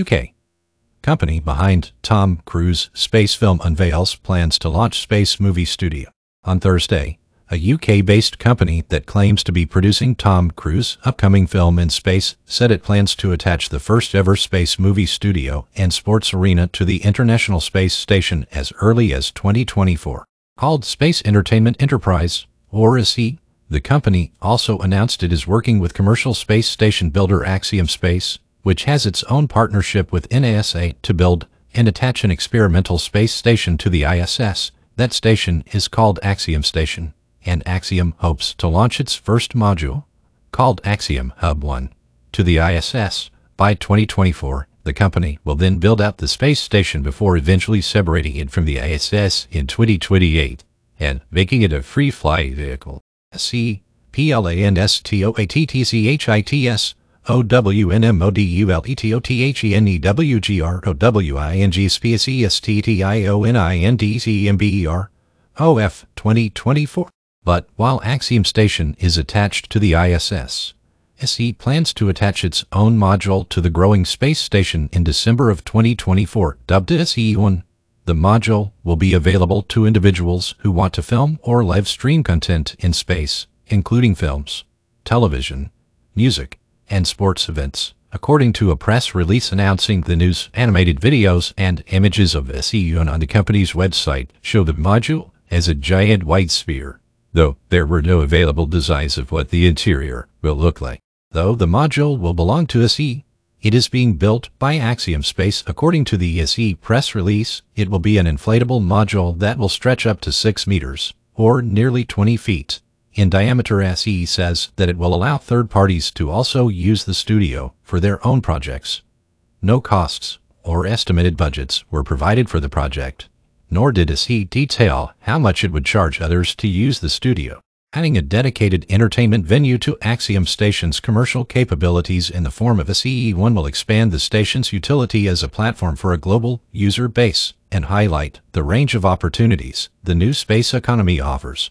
UK. Company behind Tom Cruise space film unveils plans to launch Space Movie Studio. On Thursday, a UK-based company that claims to be producing Tom Cruise' upcoming film in space said it plans to attach the first-ever space movie studio and sports arena to the International Space Station as early as 2024. Called Space Entertainment Enterprise, or SE, the company also announced it is working with commercial space station builder Axiom Space, which has its own partnership with NASA to build and attach an experimental space station to the ISS. That station is called Axiom Station and Axiom hopes to launch its first module, called Axiom Hub 1, to the ISS by 2024. The company will then build out the space station before eventually separating it from the ISS in 2028 and making it a free flight vehicle. C P L A N S T O A T T C H I T S O W N M O D U L E T O T H E N E W G R O W I N G S P S E S T T I O N I N D C M B E R O F 2024. But while Axiom Station is attached to the ISS, SE plans to attach its own module to the growing space station in December of 2024, dubbed SE1. The module will be available to individuals who want to film or live stream content in space, including films, television, music, and sports events. According to a press release announcing the news, animated videos and images of SE1 on the company's website show the module as a giant white sphere though there were no available designs of what the interior will look like. Though the module will belong to SE, it is being built by Axiom Space. According to the SE press release, it will be an inflatable module that will stretch up to 6 meters, or nearly 20 feet. In diameter, SE says that it will allow third parties to also use the studio for their own projects. No costs or estimated budgets were provided for the project nor did SE detail how much it would charge others to use the studio. Adding a dedicated entertainment venue to Axiom Station's commercial capabilities in the form of a CE1 will expand the station's utility as a platform for a global user base and highlight the range of opportunities the new space economy offers.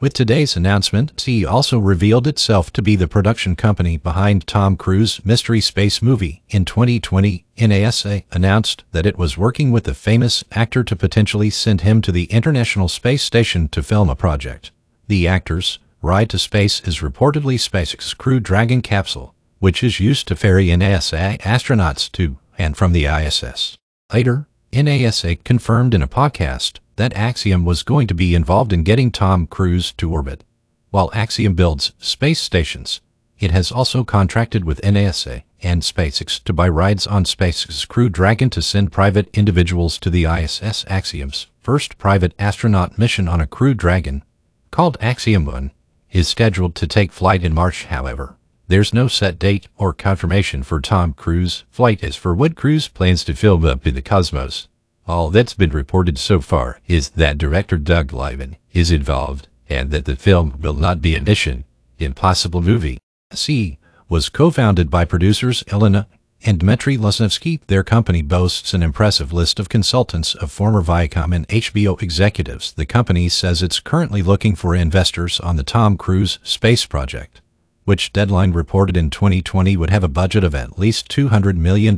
With today's announcement, C also revealed itself to be the production company behind Tom Cruise mystery space movie. In 2020, NASA announced that it was working with the famous actor to potentially send him to the International Space Station to film a project. The actor's ride to space is reportedly SpaceX's Crew Dragon capsule, which is used to ferry NASA astronauts to and from the ISS. Later, NASA confirmed in a podcast that Axiom was going to be involved in getting Tom Cruise to orbit. While Axiom builds space stations, it has also contracted with NASA and SpaceX to buy rides on SpaceX's Crew Dragon to send private individuals to the ISS. Axiom's first private astronaut mission on a Crew Dragon called Axiom 1, is scheduled to take flight in March, however. There's no set date or confirmation for Tom Cruise. Flight as for what Cruise plans to film up in the cosmos. All that's been reported so far is that director Doug Liman is involved and that the film will not be a Mission Impossible movie. C was co-founded by producers Elena and Dmitry Lesnevsky, their company boasts an impressive list of consultants of former Viacom and HBO executives. The company says it's currently looking for investors on the Tom Cruise space project, which Deadline reported in 2020 would have a budget of at least $200 million.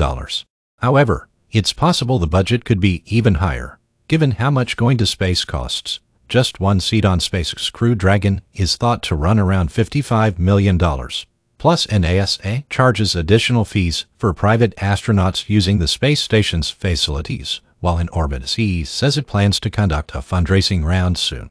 However, it's possible the budget could be even higher, given how much going to space costs. Just one seat on SpaceX Crew Dragon is thought to run around $55 million. Plus, NASA charges additional fees for private astronauts using the space station's facilities. While in orbit, SE says it plans to conduct a fundraising round soon.